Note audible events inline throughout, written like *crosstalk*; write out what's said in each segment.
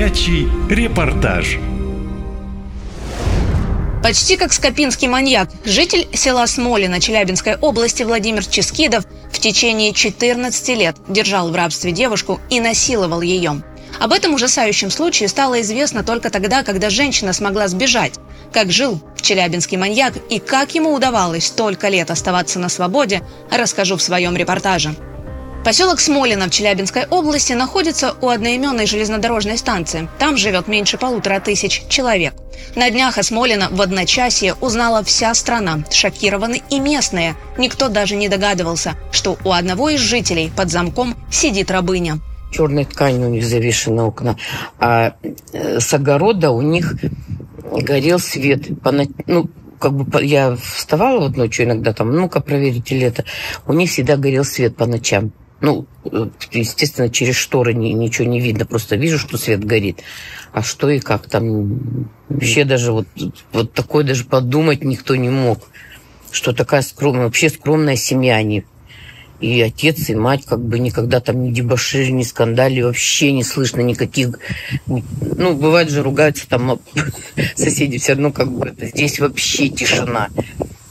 Горячий репортаж. Почти как скопинский маньяк, житель села Смолино Челябинской области Владимир Ческидов в течение 14 лет держал в рабстве девушку и насиловал ее. Об этом ужасающем случае стало известно только тогда, когда женщина смогла сбежать. Как жил челябинский маньяк и как ему удавалось столько лет оставаться на свободе, расскажу в своем репортаже. Поселок Смолино в Челябинской области находится у одноименной железнодорожной станции. Там живет меньше полутора тысяч человек. На днях о Смолино в одночасье узнала вся страна. Шокированы и местные. Никто даже не догадывался, что у одного из жителей под замком сидит рабыня. Черной тканью у них завешены окна, а э, с огорода у них горел свет. Ну, как бы я вставала вот ночью иногда там, ну-ка проверите лето. У них всегда горел свет по ночам. Ну, естественно, через шторы ни, ничего не видно, просто вижу, что свет горит. А что и как там, вообще даже вот, вот такое даже подумать никто не мог, что такая скромная, вообще скромная семья они. И отец, и мать как бы никогда там ни дебошири, ни скандали, вообще не слышно никаких... Ну, бывает же ругаются там *laughs* соседи, все равно как бы здесь вообще тишина.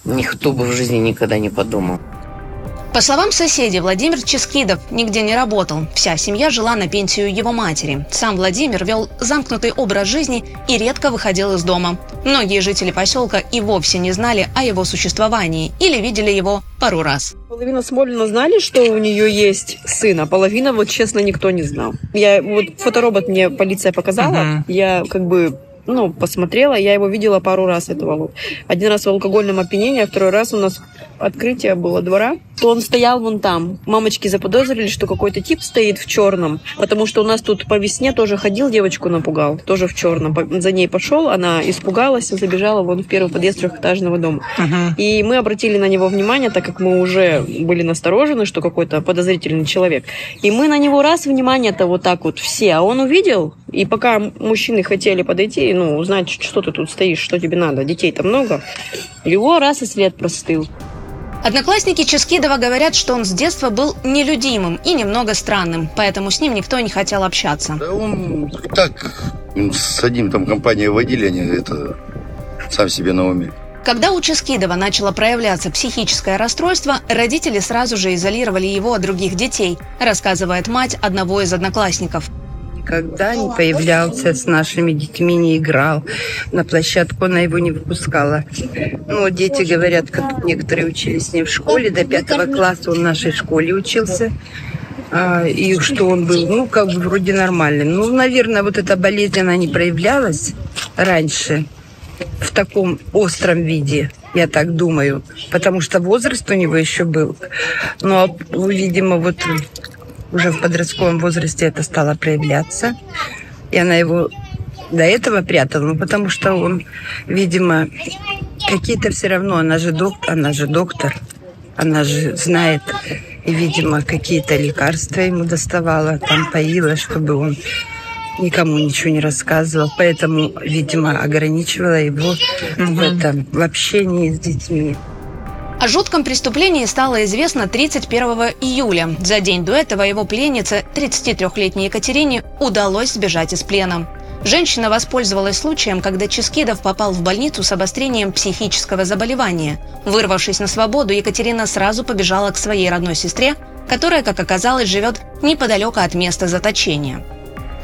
Никто бы в жизни никогда не подумал. По словам соседей, Владимир Ческидов нигде не работал. Вся семья жила на пенсию его матери. Сам Владимир вел замкнутый образ жизни и редко выходил из дома. Многие жители поселка и вовсе не знали о его существовании или видели его пару раз. Половина Смолина знали, что у нее есть сын, а половина, вот честно, никто не знал. Я вот фоторобот мне полиция показала, uh-huh. я как бы ну, посмотрела, я его видела пару раз этого вот. Один раз в алкогольном опьянении, а второй раз у нас открытие было двора, то он стоял вон там. Мамочки заподозрили, что какой-то тип стоит в черном, потому что у нас тут по весне тоже ходил, девочку напугал, тоже в черном. За ней пошел, она испугалась, забежала вон в первый подъезд трехэтажного дома. Uh-huh. И мы обратили на него внимание, так как мы уже были насторожены, что какой-то подозрительный человек. И мы на него раз внимание-то вот так вот все, а он увидел, и пока мужчины хотели подойти, ну, узнать, что ты тут стоишь, что тебе надо, детей-то много, его раз и след простыл. Одноклассники Ческидова говорят, что он с детства был нелюдимым и немного странным, поэтому с ним никто не хотел общаться. Да он так, с одним там компанией водили, они это сам себе на уме. Когда у Ческидова начало проявляться психическое расстройство, родители сразу же изолировали его от других детей, рассказывает мать одного из одноклассников никогда не появлялся с нашими детьми, не играл. На площадку она его не выпускала. Ну, дети говорят, как некоторые учились с ним в школе, до пятого класса он в нашей школе учился. А, и что он был, ну, как бы вроде нормальный. Ну, наверное, вот эта болезнь, она не проявлялась раньше в таком остром виде, я так думаю, потому что возраст у него еще был. Но, видимо, вот уже в подростковом возрасте это стало проявляться. И она его до этого прятала, ну, потому что он, видимо, какие-то все равно, она же, доктор, она же доктор, она же знает, и, видимо, какие-то лекарства ему доставала, там поила, чтобы он никому ничего не рассказывал. Поэтому, видимо, ограничивала его mm-hmm. в этом, в общении с детьми. О жутком преступлении стало известно 31 июля. За день до этого его пленнице, 33-летней Екатерине, удалось сбежать из плена. Женщина воспользовалась случаем, когда Ческидов попал в больницу с обострением психического заболевания. Вырвавшись на свободу, Екатерина сразу побежала к своей родной сестре, которая, как оказалось, живет неподалеку от места заточения.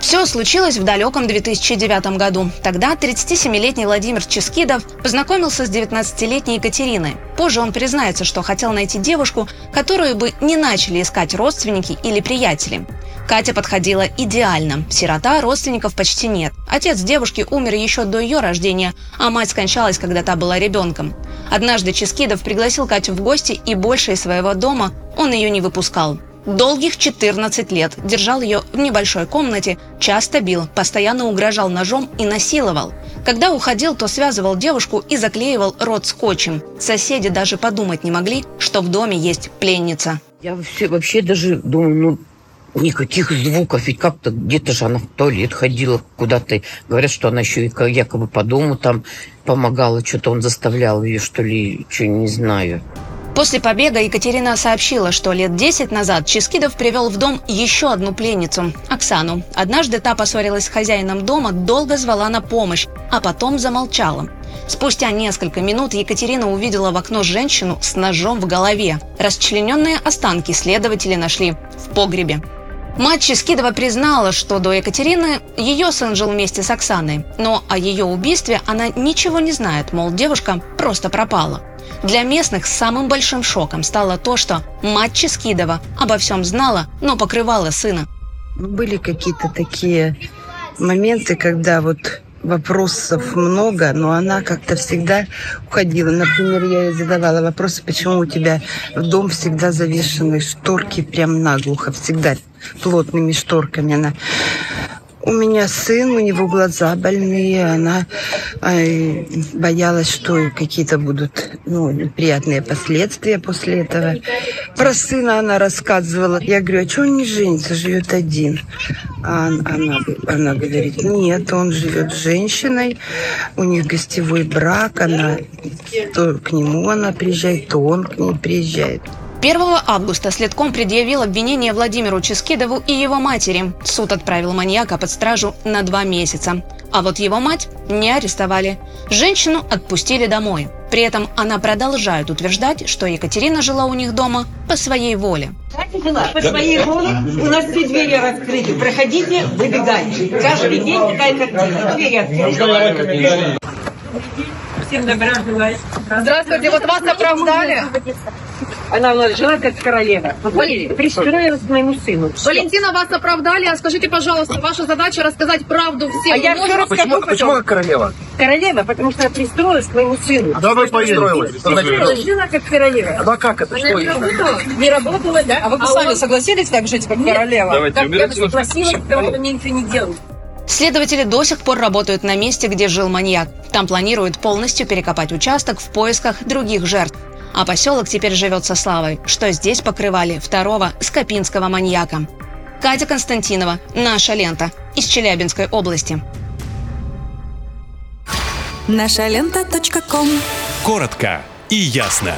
Все случилось в далеком 2009 году. Тогда 37-летний Владимир Ческидов познакомился с 19-летней Екатериной. Позже он признается, что хотел найти девушку, которую бы не начали искать родственники или приятели. Катя подходила идеально. Сирота, родственников почти нет. Отец девушки умер еще до ее рождения, а мать скончалась, когда та была ребенком. Однажды Ческидов пригласил Катю в гости, и больше из своего дома он ее не выпускал. Долгих 14 лет держал ее в небольшой комнате, часто бил, постоянно угрожал ножом и насиловал. Когда уходил, то связывал девушку и заклеивал рот скотчем. Соседи даже подумать не могли, что в доме есть пленница. Я вообще, вообще даже думаю, ну, никаких звуков, ведь как-то где-то же она в туалет ходила куда-то. Говорят, что она еще якобы по дому там помогала, что-то он заставлял ее, что ли, что не знаю. После побега Екатерина сообщила, что лет 10 назад Ческидов привел в дом еще одну пленницу – Оксану. Однажды та поссорилась с хозяином дома, долго звала на помощь, а потом замолчала. Спустя несколько минут Екатерина увидела в окно женщину с ножом в голове. Расчлененные останки следователи нашли в погребе. Мать Ческидова признала, что до Екатерины ее сын жил вместе с Оксаной, но о ее убийстве она ничего не знает, мол, девушка просто пропала. Для местных самым большим шоком стало то, что мать Ческидова обо всем знала, но покрывала сына. Были какие-то такие моменты, когда вот вопросов много, но она как-то всегда уходила. Например, я ей задавала вопрос, почему у тебя в дом всегда завешены шторки прям наглухо, всегда плотными шторками. Она у меня сын, у него глаза больные, она э, боялась, что какие-то будут ну, неприятные последствия после этого. Про сына она рассказывала. Я говорю, а что он не женится, живет один? А она, она говорит, нет, он живет с женщиной, у них гостевой брак, она то к нему она приезжает, то он к ней приезжает. 1 августа следком предъявил обвинение Владимиру Ческидову и его матери. Суд отправил маньяка под стражу на два месяца. А вот его мать не арестовали. Женщину отпустили домой. При этом она продолжает утверждать, что Екатерина жила у них дома по своей воле. По своей воле у нас все двери раскрыты. Проходите, выбегайте. Каждый день такая картина. Двери открыты. Всем добра желаю. Здравствуйте, вот вас оправдали. Она у нас жила как королева. Пристроилась к моему сыну. Всё. Валентина, вас оправдали. А скажите, пожалуйста, ваша задача рассказать правду всем. А я все расскажу Почему, потом. почему как королева? Королева, потому что пристроилась к моему сыну. Да вы построилась. Пристроилась, жила как королева. Да как это? Что Не работала, не работала, да. А вы бы сами согласились так жить, как королева? Давайте Так, я бы согласилась, потому что мне ничего не делают. Следователи до сих пор работают на месте, где жил маньяк. Там планируют полностью перекопать участок в поисках других жертв. А поселок теперь живет со славой, что здесь покрывали второго скопинского маньяка. Катя Константинова, «Наша лента» из Челябинской области. Нашалента.ком Коротко и ясно.